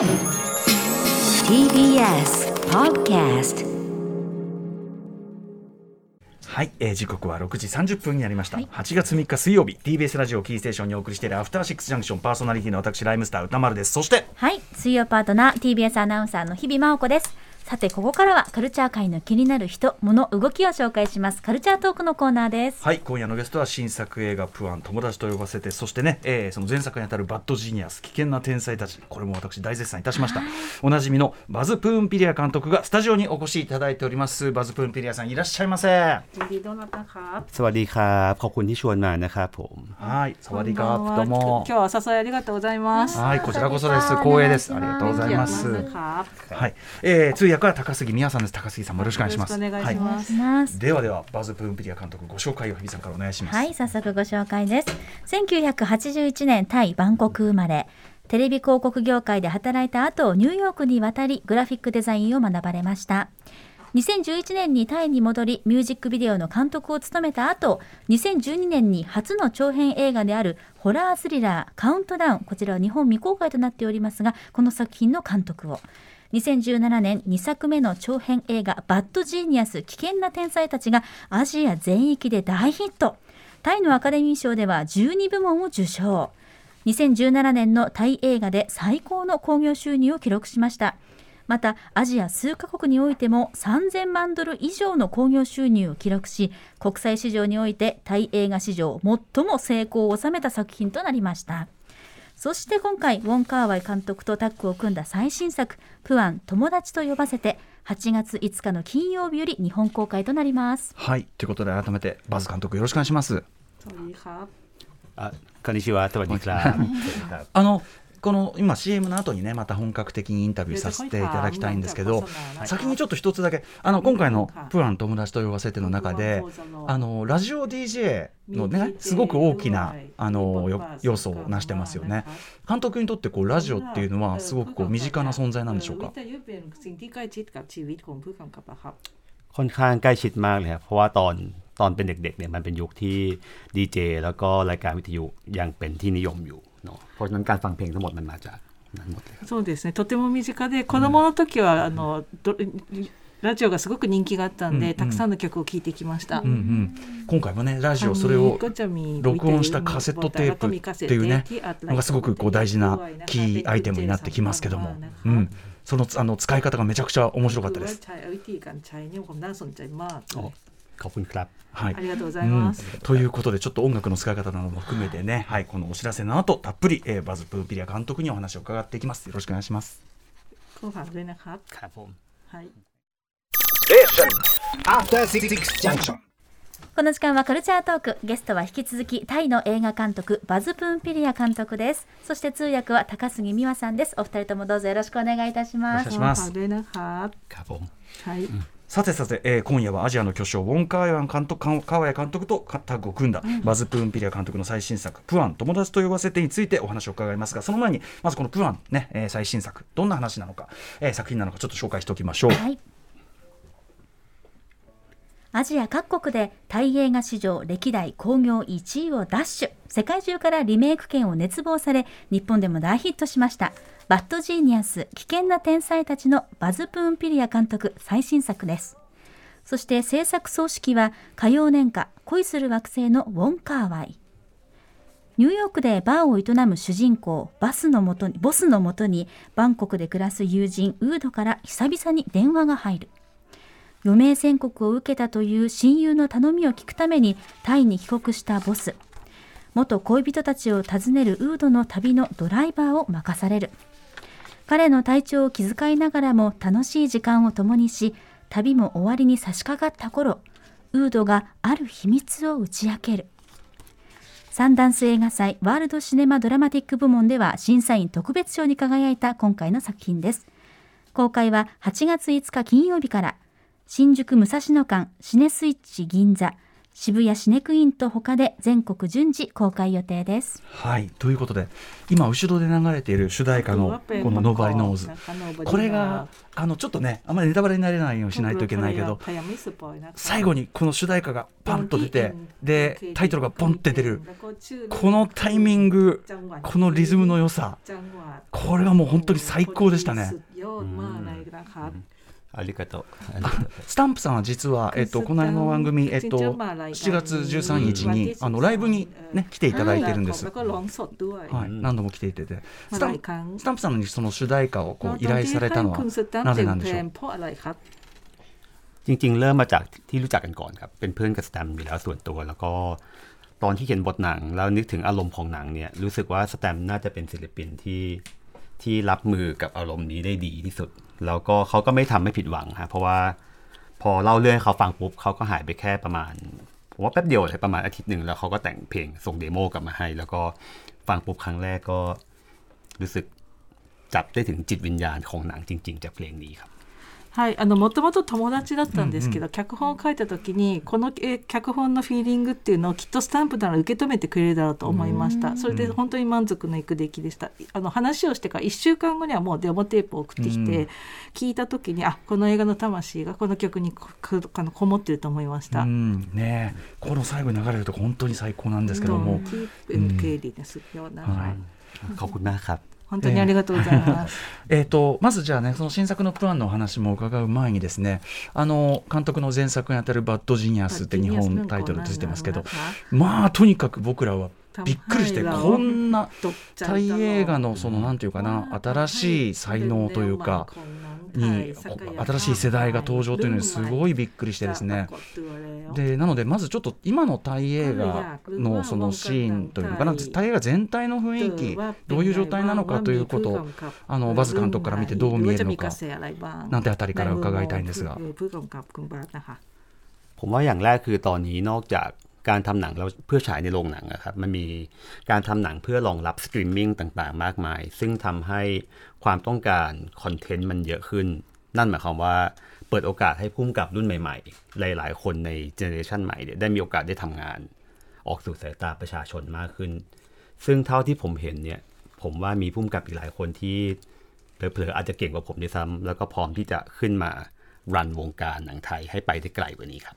TBS Podcast はい、えー、時刻は6時30分になりました、はい、8月3日水曜日 TBS ラジオキーステーションにお送りしているアフターシックスジャンクションパーソナリティの私ライムスター歌丸です。そしてはい水曜パートナー TBS アナウンサーの日々真央子ですさてここからはカルチャー界の気になる人物動きを紹介しますカルチャートークのコーナーですはい今夜のゲストは新作映画プアン友達と呼ばせてそしてね、えー、その前作にあたるバッドジニアス危険な天才たちこれも私大絶賛いたしましたおなじみのバズ・プーンピリア監督がスタジオにお越しいただいておりますバズ・プーンピリアさんいらっしゃいませสวัสดีครับขอบคุณที่ชวนมานะครับผมはいสวัสดีครับどうも今日はお誘いありがとうございますはいこちらこそです光栄ですありがとうございますはい、えー、通訳 は高杉美也さんんです。高杉さんもよろしくお願いします。お願いします、はい、ではではバズプーンピリア監督ご紹介を日比さんからお願いします。はい早速ご紹介です。1981年タイバンコク生まれ。テレビ広告業界で働いた後ニューヨークに渡りグラフィックデザインを学ばれました。2011年にタイに戻りミュージックビデオの監督を務めた後2012年に初の長編映画であるホラースリラーカウントダウンこちらは日本未公開となっておりますがこの作品の監督を2017年2作目の長編映画「バッドジーニアス危険な天才たち」がアジア全域で大ヒット。タイのアカデミー賞では12部門を受賞。2017年のタイ映画で最高の興行収入を記録しました。またアジア数カ国においても3000万ドル以上の興行収入を記録し国際市場においてタイ映画史上最も成功を収めた作品となりました。そして今回ウォン・カーワイ監督とタッグを組んだ最新作「プアン友達と呼ばせて」8月5日の金曜日より日本公開となります。はいということで改めてバズ監督よろしくお願いします。あこんにちは、あのこの今 CM の後にねまた本格的にインタビューさせていただきたいんですけど先にちょっと一つだけあの今回の「プアン友達と呼ばせて」の中であのラジオ DJ のねすごく大きなあの要素をなしてますよね監督にとってこうラジオっていうのはすごくこう身近な存在なんでしょうかค่อนข้างใกล้ชิดมากเลยครับเพราะว่าตอนตอนเป็นเด็กๆเนี่ยมันเป็นยุคที่ดีเจแล้วก็รายการวิทยุยังเป็นที่นิยมอยู่ เพราะฉะนั้นการฟังเพลงทั้งหมดมันมาจากそうですねとても身近で子供の時は、あのラジオがすごく人気があったんで、うんうん、たくさんの曲を聴いてきました、うんうん、今回もねラジオそれを録音したカセットテープっていうねのがすごくこう大事なキーアイテムになってきますけども、うん、そのあの使い方がめちゃくちゃ面白かったです。 ขอบคุณครับはい、ありがとうございます、うん、ということでちょっと音楽の使い方なども含めてね、はい、このお知らせの後たっぷり、えー、バズ・プーピリア監督にお話を伺っていきますよろしくお願いします後半ด้วยนะครับครับผมはいこの時間はカルチャートークゲストは引き続きタイの映画監督バズ・プンピリア監督ですそして通訳は高杉美和さんですお二人ともどうぞよろしくお願いいたしますお願いしますはい、うん さてさて、えー、今夜はアジアの巨匠ウォン・カーヤン監督川谷監督とタッグを組んだ、うん、バズ・プーンピリア監督の最新作「プアン友達と呼ばせて」についてお話を伺いますがその前にまずこの「プアンね」えー、最新作どんな話なのか、えー、作品なのかちょっと紹介しておきましょう。はい。アジア各国でタイ映画史上歴代興行1位を奪取。世界中からリメイク権を熱望され日本でも大ヒットしましたバッドジーニアス危険な天才たちのバズ・プーンピリア監督最新作です。そして制作総指揮は花様年華恋する惑星のウォン・カーワイ。ニューヨークでバーを営む主人公ボスのもとにボスのもとにバンコクで暮らす友人ウードから久々に電話が入る。余命宣告を受けたという親友の頼みを聞くためにタイに帰国したボス。元恋人たちを訪ねるウードの旅のドライバーを任される。彼の体調を気遣いながらも楽しい時間を共にし旅も終わりに差し掛かった頃ウードがある秘密を打ち明ける。サンダンス映画祭ワールドシネマドラマティック部門では審査員特別賞に輝いた今回の作品です。公開は8月5日金曜日から。新宿武蔵野間シネスイッチ銀座。渋谷シネクインと他で全国順次公開予定です。はい。ということで今後ろで流れている主題歌のこの「ノーバリノーズ」これがあのちょっとねあんまりネタバレになれないようにしないといけないけど最後にこの主題歌がパンと出てでタイトルがポンって出る。このタイミングこのリズムの良さ。これがもう本当に最高でしたね。ありがとう。スタンプさんは実は、えっと、この間の番組、えっと、7月13日に、あのライブに、ね、来ていただいてるんです。はい、何度も来ていてて、スタンスタンプさんにその主題歌をこう依頼されたのはなぜなんでしょうจริงๆเริ่มมาจากที่รู้จักกันก่อนครับเป็นเพื่อนกับสแตมอยู่แล้วส่วนตัวแล้วก็ตอนที่เขียนบทหนังแล้วนึกถึงอารมณ์ของหนังเนี่ยรู้สึกว่าสแตมน่าจะเป็นศิลปินที่ ที่รับมือกับอารมณ์นี้ได้ดีที่สุด แล้วก็เขาก็ไม่ทำให้ผิดหวังฮะเพราะว่าพอเล่าเรื่องเขาฟังปุ๊บเขาก็หายไปแค่ประมาณผมว่าแป๊บเดียวเลยประมาณอาทิตย์หนึ่งแล้วเขาก็แต่งเพลงส่งเดโมกลับมาให้ แล้วก็ฟังปุ๊บครั้งแรกก็รู้สึกจับได้ถึงจิตวิญญาณของหนังจริง ๆ จากเพลงนี้ครับ はいあのもともと友達だったんですけど、うんうん、脚本を書いた時にこのえ脚本のフィーリングっていうのをきっとスタンプなら受け止めてくれるだろうと思いました。それで本当に満足のいく出来でした。あの話をしてから1週間後にはもうデモテープを送ってきて、聞いた時にあこの映画の魂がこの曲にこのこもってると思いました、ねこの最後に流れると本当に最高なんですけども。うん、うん、はい。ขอบんかっม 本当にありがとうございます。えっとまずじゃあねその新作のプランのお話も伺う前にですねあの監督の前作にあたるバッドジニアスって日本タイトルついてますけどまあとにかく僕らはびっくりしてこんなタイ映画のそのなんていうかな新しい才能というかに新しい世代が登場というのにすごいびっくりしてですねでなのでまずちょっと今のタイ映画のそのシーンというのかなタイ映画全体の雰囲気どういう状態なのかということをあのバズ監督から見てどう見えるのかなんてあたりから伺いたいんですが。ผมว่าอย่างแรกคือตอนนี้นอกจาก การทำหนังแล้วเพื่อฉายในโรงหนังนะครับมันมีการทำหนังเพื่อรองรับสตรีมมิ่งต่างๆ มากมาย ซึ่งทำให้ความต้องการคอนเทนต์มันเยอะขึ้น นั่นหมายความว่าเปิดโอกาสให้พุ่มกับรุ่นใหม่ๆ หลายๆ คนในเจเนอเรชันใหม่ได้มีโอกาสได้ทำงาน ออกสู่สายตาประชาชนมากขึ้น ซึ่งเท่าที่ผมเห็นเนี่ยผมว่ามีพุ่มกับอีกหลายคนที่เผลอๆอาจจะเก่งกว่าผมด้วยซ้ำแล้วก็พร้อมที่จะขึ้นมารันวงการหนังไทยให้ไปได้ไกลกว่านี้ครับ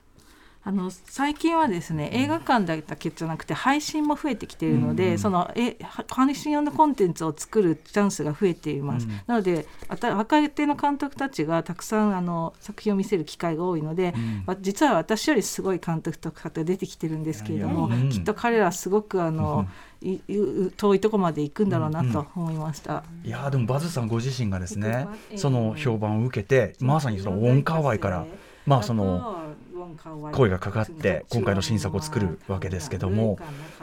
あの最近はですね映画館だけじゃなくて配信も増えてきているので、うん、そのえ配信用のコンテンツを作るチャンスが増えています、うん、なので若手の監督たちがたくさんあの作品を見せる機会が多いので、うん、実は私よりすごい監督とかが出てきてるんですけれども、きっと彼らすごくあの、遠いとこまで行くんだろうなと思いました、いやでもバズさんご自身がですねその評判を受けてまさにそのウォンカーワイからまあその声がかかって今回の新作を作るわけですけども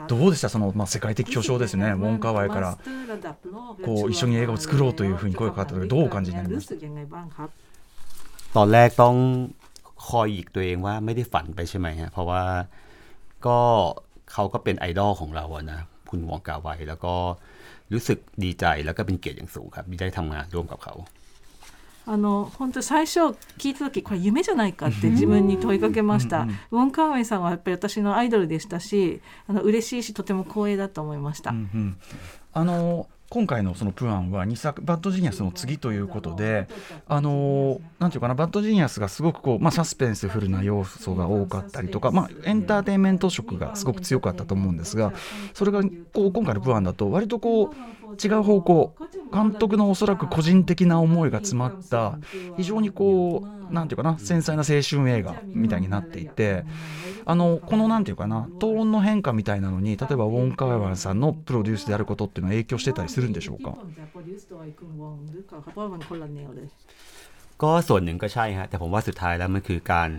どうでしたその、まあ、世界的巨匠ですねウォン・カワイからこう一緒に映画を作ろうというふうに声がかかった時どうお感じになりますตอนแรกต้องคอยอีกตัวเองว่าไม่ได้ฝันไปใช่ไหมฮะเพราะว่าก็เขาก็เป็นไอดอลของเราอะนะคุณวองกาไวแล้วก็รู้สึกดีใจแล้วก็เป็นเกียรติอย่างสูงครับที่ได้ทำงานร่วมกับเขา あの本当最初聞いた時これ夢じゃないかって自分に問いかけました、ウォン・カーウェイさんはやっぱり私のアイドルでしたしあの嬉しいしとても光栄だと思いました。うんうん、あの今回のそのプアンは2作バッドジニアスの次ということで、あのなんていうかなバッドジニアスがすごくこうまあサスペンスフルな要素が多かったりとか、まあエンターテインメント色がすごく強かったと思うんですが、それがこう今回のプアンだと割とこう違う方向監督のおそらく個人的な思いが詰まった非常にこうなんていうかな繊細な青春映画みたいになっていてあのこのなんていうかなトーンの変化みたいなのに例えばウォン・カワワンさんのプロデュースであることっていうのは影響してたりするんでしょうかก็ส่วนหนึ่งก็ใช่ฮะแต่ผมว่าสุดท้ายแล้วมันคือการ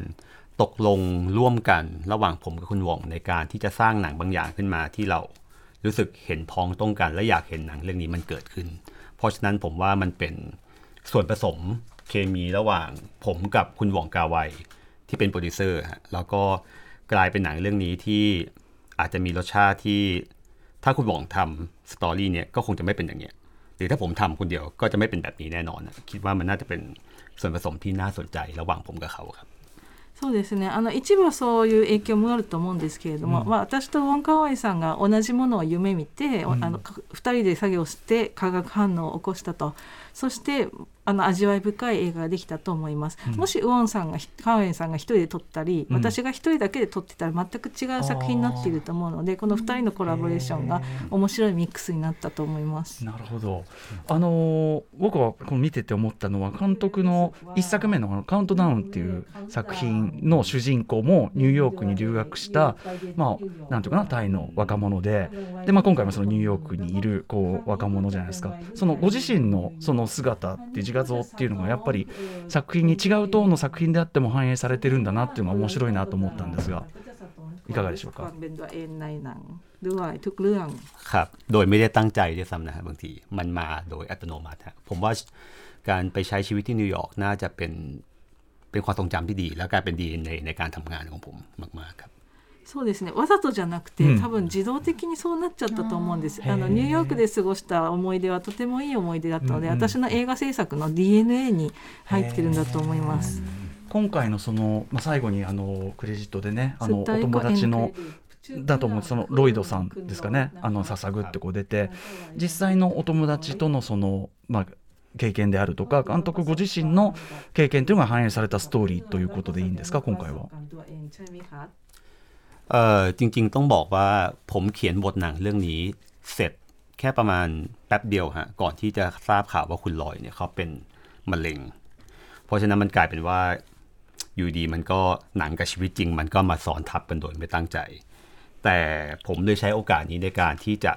ตกลงร่วมกันระหว่างผมกับคุณวงในการที่จะสร้างหนังบางอย่างขึ้นมาที่เรารู้สึกเห็นพ้องต้องกัน และอยากเห็นหนังเรื่องนี้มันเกิดขึ้น เพราะฉะนั้นผมว่ามันเป็นส่วนผสม เคมีระหว่างผมกับคุณหว่องกาไวที่เป็นโปรดิวเซอร์ฮะแล้วก็กลายเป็นหนังเรื่องนี้ที่อาจจะมีรสชาติที่ถ้าคุณหว่องทำสตอรี่เนี่ยก็คงจะไม่เป็นอย่างเนี้ยหรือถ้าผมทำคนเดียวก็จะไม่เป็นแบบนี้แน่นอนคิดว่ามันน่าจะเป็นส่วนผสมที่น่าสนใจระหว่างผมกับเขาครับ そうですねあの一部はそういう影響もあると思うんですけれども、うん、まあ、私とウォン・カワイさんが同じものを夢見て、うん、あの2人で作業して化学反応を起こしたと そしてあの味わい深い映画ができたと思います、うん、もしウォンさんがカーエンさんが一人で撮ったり、うん、私が一人だけで撮ってたら全く違う作品になっていると思うのでこの2人のコラボレーションが面白いミックスになったと思います。なるほど。あの僕はこの見てて思ったのは監督の1作目の「カウントダウン」っていう作品の主人公もニューヨークに留学したまあなんていうかなタイの若者で。で、まあ、今回もそのニューヨークにいるこう若者じゃないですか。そのご自身のその姿っていう自画像っていうのがやっぱり作品に違うトーンの作品であっても反映されてるんだなっていうのが面白いなと思ったんですがいかがでしょうかครับโดยไม่ได้ตั้งใจด้วยซ้ำนะบางทีมันมาโดยอัตโนมัติผมว่าการไปใช้ชีวิตที่นิวยอร์กน่าจะเป็นเป็นความทรงจำที่ดี แล้วกลายเป็นดีในในการทำงานของผมมากๆครับ そうですね。わざとじゃなくて、うん、多分自動的にそうなっちゃったと思うんです。あのニューヨークで過ごした思い出はとてもいい思い出だったので、私の映画制作の DNA に入ってるんだと思います。今回のその、まあ、最後にあのクレジットでねあのお友達のだと思うそのロイドさんですかね。あの捧ぐってこう出て実際のお友達とのその、まあ、経験であるとか監督ご自身の経験というのが反映されたストーリーということでいいんですか？今回は。 เออจริง ๆ ต้องบอกว่าผมเขียนบทหนังเรื่องนี้เสร็จแค่ประมาณแป๊บเดียวฮะก่อนที่จะทราบข่าวว่าคุณลอยเนี่ยเขาเป็นมะเร็ง เพราะฉะนั้นมันกลายเป็นว่าอยู่ดีมันก็หนังกับชีวิตจริง มันก็มาสอนทับกันโดยไม่ตั้งใจ แต่ผมเลยใช้โอกาสนี้ในการที่จะ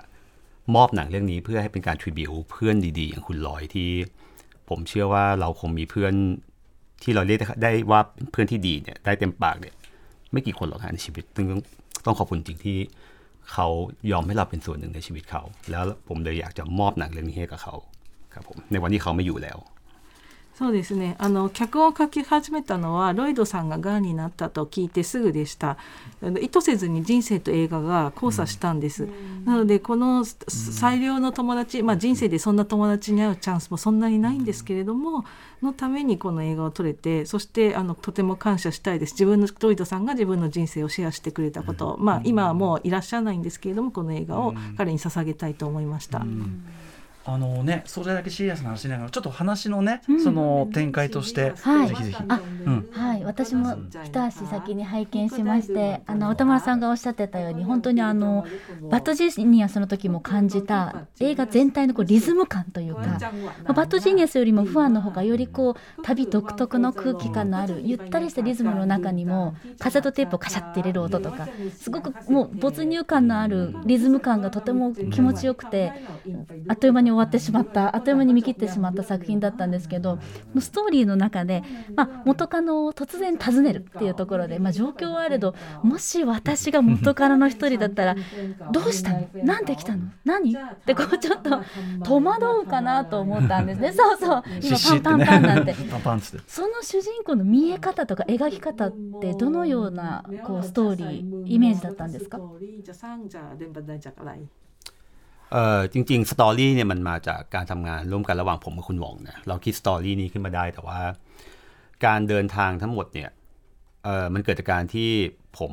มอบหนังเรื่องนี้เพื่อให้เป็นการทริบิวเพื่อนดีๆ อย่างคุณลอยที่ ผมเชื่อว่าเราคงมีเพื่อนที่เราเรียกได้ว่าเพื่อนที่ดีเนี่ยได้เต็มปากเนี่ย ไม่กี่คนหรอกในชีวิตต้องต้องขอบคุณจริงที่เขายอมให้เราเป็นส่วนหนึ่งในชีวิตเขา แล้วผมเลยอยากจะมอบหนังเรื่องนี้ให้กับเขาครับผมในวันที่เขาไม่อยู่แล้ว そうですね。あの脚本を書き始めたのはロイドさんががんになったと聞いてすぐでした。意図せずに人生と映画が交差したんです、うん、なのでこの最良の友達、まあ、人生でそんな友達に会うチャンスもそんなにないんですけれども、のためにこの映画を撮れてそしてあのとても感謝したいです。自分のロイドさんが自分の人生をシェアしてくれたこと、まあ、今はもういらっしゃらないんですけれどもこの映画を彼に捧げたいと思いました。うんあのね、それだけシリアスな話ながら、ちょっと話のね、うん、その展開として、はい、ぜひぜひ。あ、うん、はい、私も一足先に拝見しまして、あの、宇多丸さんがおっしゃってたように、本当にあの、バッドジーニアスの時も感じた、映画全体のこうリズム感というか、まあ、バッドジーニアスよりもプアンの方がよりこう、旅独特の空気感のある、ゆったりしたリズムの中にも、カセットテープをカシャって入れる音とか、すごくもう没入感のあるリズム感がとても気持ちよくて、あっという間に終わってしまった。あっという間に見切ってしまった作品だったんですけどストーリーの中で、まあ、元カノを突然訪ねるっていうところで、まあ、状況はあれどもし私が元カノの一人だったらどうしたの？なんで来たの？何？ってこうちょっと戸惑うかなと思ったんですね。そうそう。今パンパンパンなん て。その主人公の見え方とか描き方ってどのようなこうストーリーイメージだったんですか？ เออจริงๆสตอรี่เนี่ยมันมาจากการทำงานร่วมกันระหว่างผมกับคุณหวงนะเราคิดสตอรี่นี้ขึ้นมาได้แต่ว่า การเดินทางทั้งหมดเนี่ยเออมันเกิดจากการที่ผม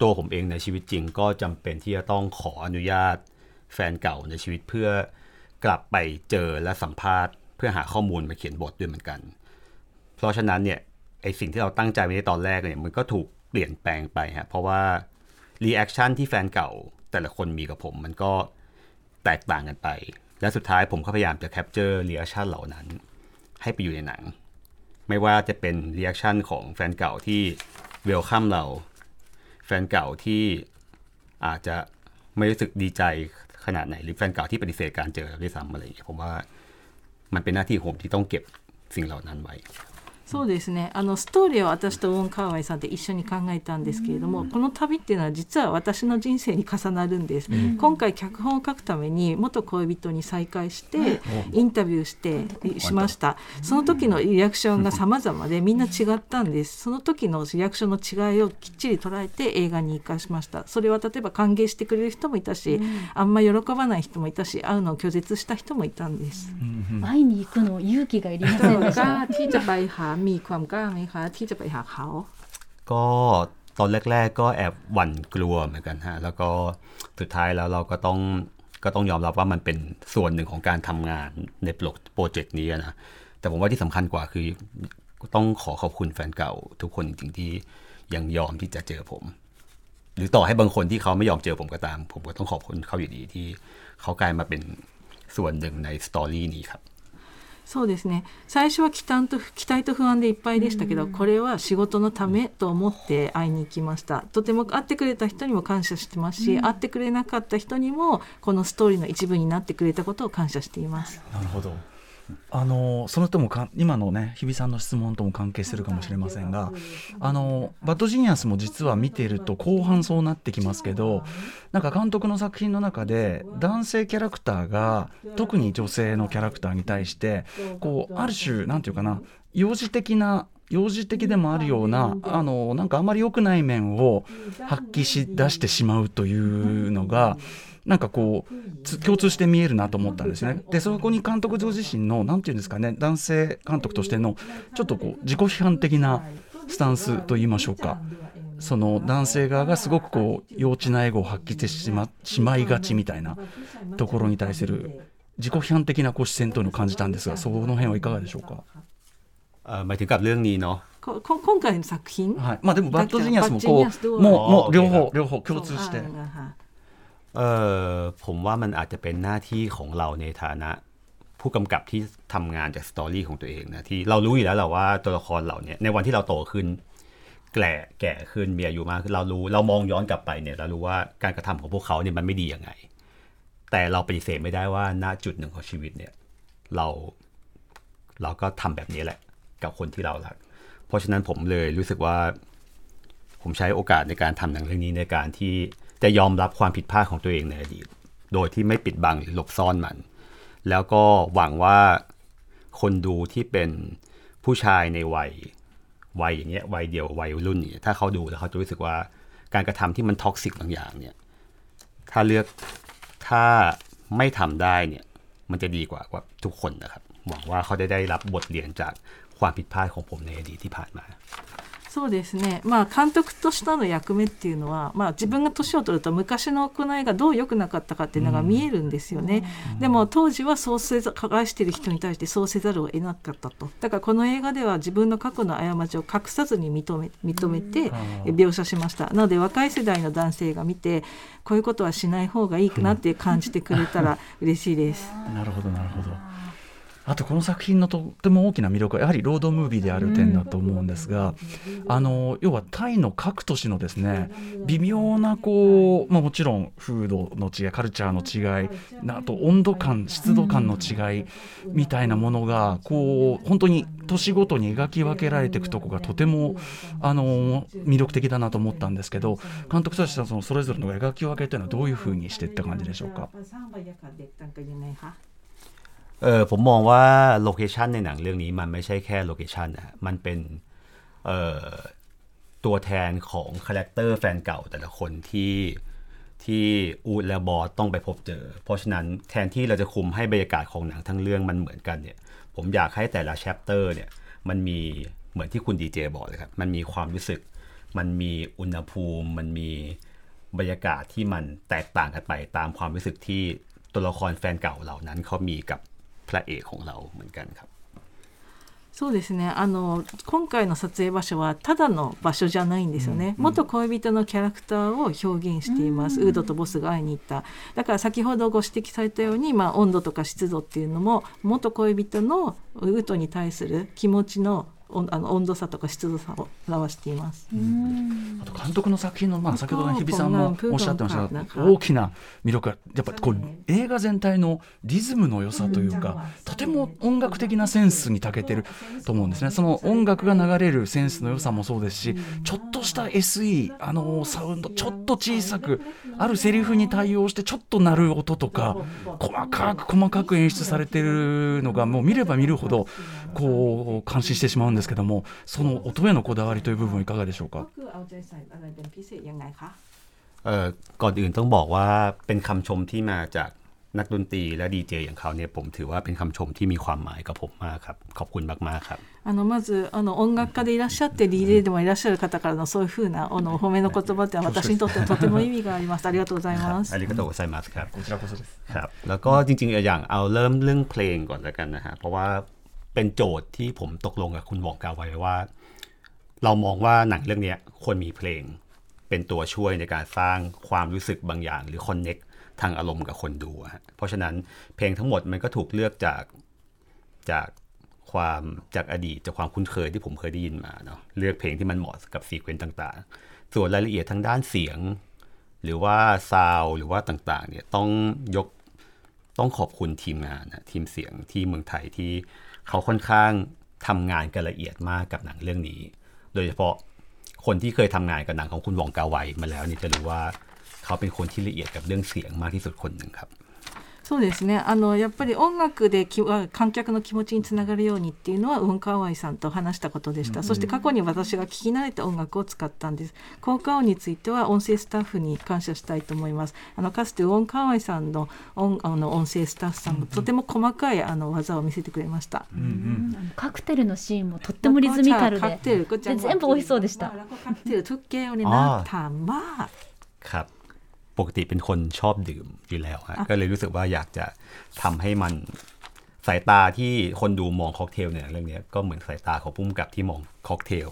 ตัวผมเองในชีวิตจริง ก็จำเป็นที่จะต้องขออนุญาตแฟนเก่าในชีวิตเพื่อกลับไปเจอและสัมภาษณ์ เพื่อหาข้อมูลมาเขียนบทด้วยเหมือนกัน เพราะฉะนั้นเนี่ยไอสิ่งที่เราตั้งใจไว้ในตอนแรกเนี่ยมันก็ถูกเปลี่ยนแปลงไปฮะเพราะว่ารีแอคชั่นที่แฟนเก่าแต่ละคนมีกับผมมันก็ แตกต่างกันไป และสุดท้ายผมก็พยายามจะแคปเจอร์เรีแอคชั่นเหล่านั้น ให้ไปอยู่ในหนัง ไม่ว่าจะเป็นเรีแอคชั่นของแฟนเก่าที่เวลคัมเรา แฟนเก่าที่อาจจะไม่รู้สึกดีใจขนาดไหน หรือแฟนเก่าที่ปฏิเสธการเจอเราด้วยซ้ำอะไรอย่างเงี้ยผมว่ามันเป็นหน้าที่ผมที่ต้องเก็บสิ่งเหล่านั้นไว้ そうですね。あのストーリーは私とウォン・カーワイさんで一緒に考えたんですけれども、うん、この旅っていうのは実は私の人生に重なるんです、うん、今回脚本を書くために元恋人に再会してインタビューしてしました、その時のリアクションが様々でみんな違ったんです。その時のリアクションの違いをきっちり捉えて映画に生かしました。それは例えば歓迎してくれる人もいたし、うん、あんま喜ばない人もいたし会うのを拒絶した人もいたんです、会いに行くの勇気がいりませんでした。มีความกล้าไหมคะ ที่จะไปหาเขา ก็ตอนแรก ๆ ก็แอบหวั่นกลัวเหมือนกันฮะแล้วก็สุดท้ายแล้วเราก็ต้องก็ต้องยอมรับว่ามันเป็นส่วนหนึ่งของการทำงานในโปรเจกต์นี้นะแต่ผมว่าที่สำคัญกว่าคือต้องขอขอบคุณแฟนเก่าทุกคนจริงๆที่ยังยอมที่จะเจอผม หรือต่อให้บางคนที่เขาไม่ยอมเจอผมก็ตาม ผมก็ต้องขอบคุณเขาอยู่ดีที่เขากลายมาเป็นส่วนหนึ่งในสตอรี่นี้ครับ そうですね。最初は期待と期待と不安でいっぱいでしたけど、これは仕事のためと思って会いに行きました。とても会ってくれた人にも感謝してますし、うん、会ってくれなかった人にもこのストーリーの一部になってくれたことを感謝しています。なるほどあのそのともか今のね日比さんの質問とも関係するかもしれませんがあのバッドジニアスも実は見ていると後半そうなってきますけどなんか監督の作品の中で男性キャラクターが特に女性のキャラクターに対してこうある種なんていうかな幼児的な幼児的でもあるようなあのなんかあまり良くない面を発揮し出してしまうというのがなんかこう共通して見えるなと思ったんですね。でそこに監督自身の何て言うんですかね男性監督としてのちょっとこう自己批判的なスタンスと言いましょうか。その男性側がすごくこう幼稚なエゴを発揮してしましまいがちみたいなところに対する自己批判的なこう視線というのを感じたんですがその辺はいかがでしょうかあหมายถึงกับเรื่องนี้เนาะ今回の作品、はい、まあでもバッドジニアスもこうもうもう両方両方共通して。 เออผมว่ามันอาจจะเป็นหน้าที่ของเราในฐานะ ผู้กำกับที่ทำงานจากสตอรี่ของตัวเองนะที่เรารู้อยู่แล้วแหละว่าตัวละครเหล่านี้ในวันที่เราโตขึ้น แก่แก่ขึ้นมีอายุมากขึ้นเรารู้เรามองย้อนกลับไปเนี่ยเรารู้ว่าการกระทำของพวกเขาเนี่ยมันไม่ดียังไง แต่เราปฏิเสธไม่ได้ว่าณจุดหนึ่งของชีวิตเนี่ยเราเราก็ทำแบบนี้แหละ กับคนที่เรารัก เพราะฉะนั้นผมเลยรู้สึกว่า ผมใช้โอกาสในการทำหนังเรื่องนี้ในการที่ จะยอมรับความผิดพลาดของตัวเองในอดีต โดยที่ไม่ปิดบังหรือหลบซ่อนมัน แล้วก็หวังว่าคนดูที่เป็นผู้ชายในวัยวัยอย่างเงี้ยวัยเดียววัยรุ่นเนี่ยถ้าเขาดูแล้วเขาจะรู้สึกว่าการกระทำที่มันท็อกซิกบางอย่างเนี่ยถ้าเลือกถ้าไม่ทำได้เนี่ยมันจะดีกว่าว่าทุกคนนะครับ หวังว่าเขาได้ได้รับบทเรียนจากความผิดพลาดของผมในอดีตที่ผ่านมา そうですね、まあ、監督としての役目っていうのは、まあ、自分が年を取ると昔の行いがどう良くなかったかっていうのが見えるんですよね、うん、でも当時はそうせざ愛してる人に対してそうせざるを得なかったと。だからこの映画では自分の過去の過ちを隠さずに認め認めて描写しました、なので若い世代の男性が見てこういうことはしない方がいいなって感じてくれたら嬉しいです。なるほどなるほどあとこの作品のとっても大きな魅力はやはりロードムービーである点だと思うんですが、あの要はタイの各都市のですね微妙なこう、まあ、もちろん風土の違いカルチャーの違いあと温度感湿度感の違いみたいなものがこう本当に年ごとに描き分けられていくとこがとてもあの魅力的だなと思ったんですけど監督としてはそのそれぞれの描き分けというのはどういうふうにしていった感じでしょうか？ เออผมมองว่าโลเคชันในหนังเรื่องนี้มันไม่ใช่แค่โลเคชันนะมันเป็นเอ่อตัวแทนของคาแรคเตอร์แฟนเก่าแต่ละคนที่ที่อูดและบอสต้องไปพบเจอ เพราะฉะนั้นแทนที่เราจะคุมให้บรรยากาศของหนังทั้งเรื่องมันเหมือนกันเนี่ย ผมอยากให้แต่ละแชปเตอร์เนี่ยมันมีเหมือนที่คุณดีเจบอกเลยครับ มันมีความรู้สึก มันมีอุณหภูมิ มันมีบรรยากาศที่มันแตกต่างกันไปตามความรู้สึกที่ตัวละครแฟนเก่าเหล่านั้นเขามีกับ พระเอกของเราเหมือนกันครับそうですねあの今回の撮影場所はただの場所じゃないんですよね、うん、元恋人のキャラクターを表現しています、うん、ウードとボスが会いに行っただから先ほどご指摘されたように、まあ、温度とか湿度っていうのも元恋人のウードに対する気持ちの あの温度差とか湿度差を表しています。あと監督の作品の、まあ、先ほどの日比さんもおっしゃってました。が大きな魅力はやっぱこう映画全体のリズムの良さというかとても音楽的なセンスに長けてると思うんですね。その音楽が流れるセンスの良さもそうですしちょっとした SE あのサウンドちょっと小さくあるセリフに対応してちょっと鳴る音とか細かく細かく演出されてるのがもう見れば見るほどこう感心してしまうんですですけどもその音へのこだわりという部分はいかがでしょうかก่อนอื่นต้องบอกว่าเป็นคำชมที่มาจากนักดนตรีและดีเจอย่างเขาเนี่ยผมถือว่าเป็นคำชมที่มีความหมายกับผมมากครับขอบคุณมากมากครับあのまずあの音楽家でいらっしゃってリレーでもいらっしゃる方からのそういうふうなあのお褒めの言葉って私にとってとても意味があります。ありがとうございます。ありがとうございますครับこちらこそですครับแล้วก็จริงๆอย่างเอาเริ่มเรื่องเพลงก่อนแล้วกันนะฮะเพราะว่า เป็นโจทย์ที่ผมตกลงกับคุณหวองกาไว้ว่า เรามองว่าหนังเรื่องนี้ควรมีเพลง เป็นตัวช่วยในการสร้างความรู้สึกบางอย่าง หรือคอนเน็กทางอารมณ์กับคนดูเพราะฉะนั้นเพลงทั้งหมดมันก็ถูกเลือกจากจากความจากอดีตจากความคุ้นเคยที่ผมเคยได้ยินมาเนาะเลือกเพลงที่มันเหมาะกับซีเควนต์ต่าง ๆ ส่วนรายละเอียดทางด้านเสียง หรือว่าซาวหรือว่าต่างๆเนี่ยต้องยกต้องขอบคุณทีมงานนะทีมเสียงที่เมืองไทยที่ เขาค่อนข้างทำงานกันละเอียดมากกับหนังเรื่องนี้ โดยเฉพาะคนที่เคยทำงานกับหนังของคุณวองกาไวมาแล้วนี่จะรู้ว่าเขาเป็นคนที่ละเอียดกับเรื่องเสียงมากที่สุดคนหนึ่งครับ そうですねあのやっぱり音楽できあ観客の気持ちにつながるようにっていうのはウン・カワイさんと話したことでした、そして過去に私が聞き慣れた音楽を使ったんです効果音については音声スタッフに感謝したいと思いますあのかつてウォン・カワイさんの音あの音声スタッフさんもとても細かいあの技を見せてくれました、カクテルのシーンもとってもリズミカルでカクテルで全部美味しそうでしたカクテルทุกแก้วเนี่ยน่าทานมาก ครับ ปกติเป็นคนชอบดื่มอยู่แล้วฮะก็เลยรู้สึกว่าอยากจะทำให้มันสายตาที่คนดูมองค็อกเทลเนี่ยเรื่องเนี้ยก็เหมือนสายตาของพุ่มกับที่มองค็อกเทล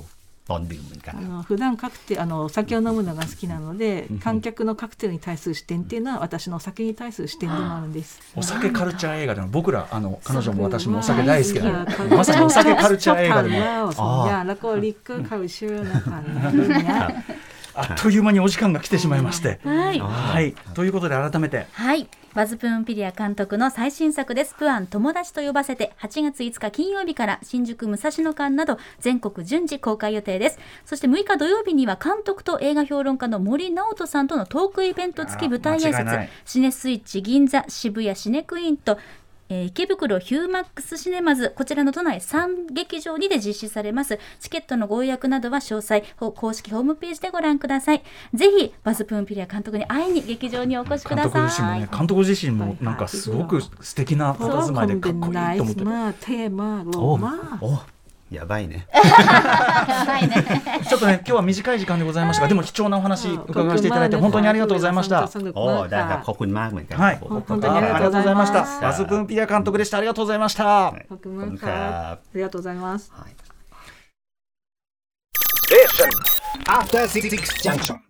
ตอนดื่มเหมือนกัน あの普段カクテルあのお酒を飲むのが好きなので観客のカクテルに対する視点っていうのは私のお酒に対する視点でもあるんです。お酒カルチャー映画でも僕らあの彼女も私もお酒大大好き好きななまさにお酒カルチャー映画でも も。いや、แล้วก็リックカルチャーな感じね。 あっという間にお時間が来てしまいまして。はいはい、ということで改めてはい。バズプーンピリア監督の最新作です。プアン友達と呼ばせて8月5日金曜日から新宿武蔵野館など全国順次公開予定です。そして6日土曜日には監督と映画評論家の森直人さんとのトークイベント付き舞台挨拶シネスイッチ銀座渋谷シネクイーンとえー池袋ヒューマックスシネマズこちらの都内3劇場にで実施されます。チケットのご予約などは詳細ほ公式ホームページでご覧ください。ぜひバズプーンピリア監督に会いに劇場にお越しく監ださい。督自身もね監督自身もなんかすごく素敵な佇まいでかっこいいと思って。るやばいね。ちょっとね、今日は短い時間でございましたが、でも貴重なお話伺わせていただいて、本当にありがとうございました。おお、だから、ここにマークみたいな。ありがとうございました。ラスプンピア監督でした。ありがとうございました。ありがとうございます。After Six Junction.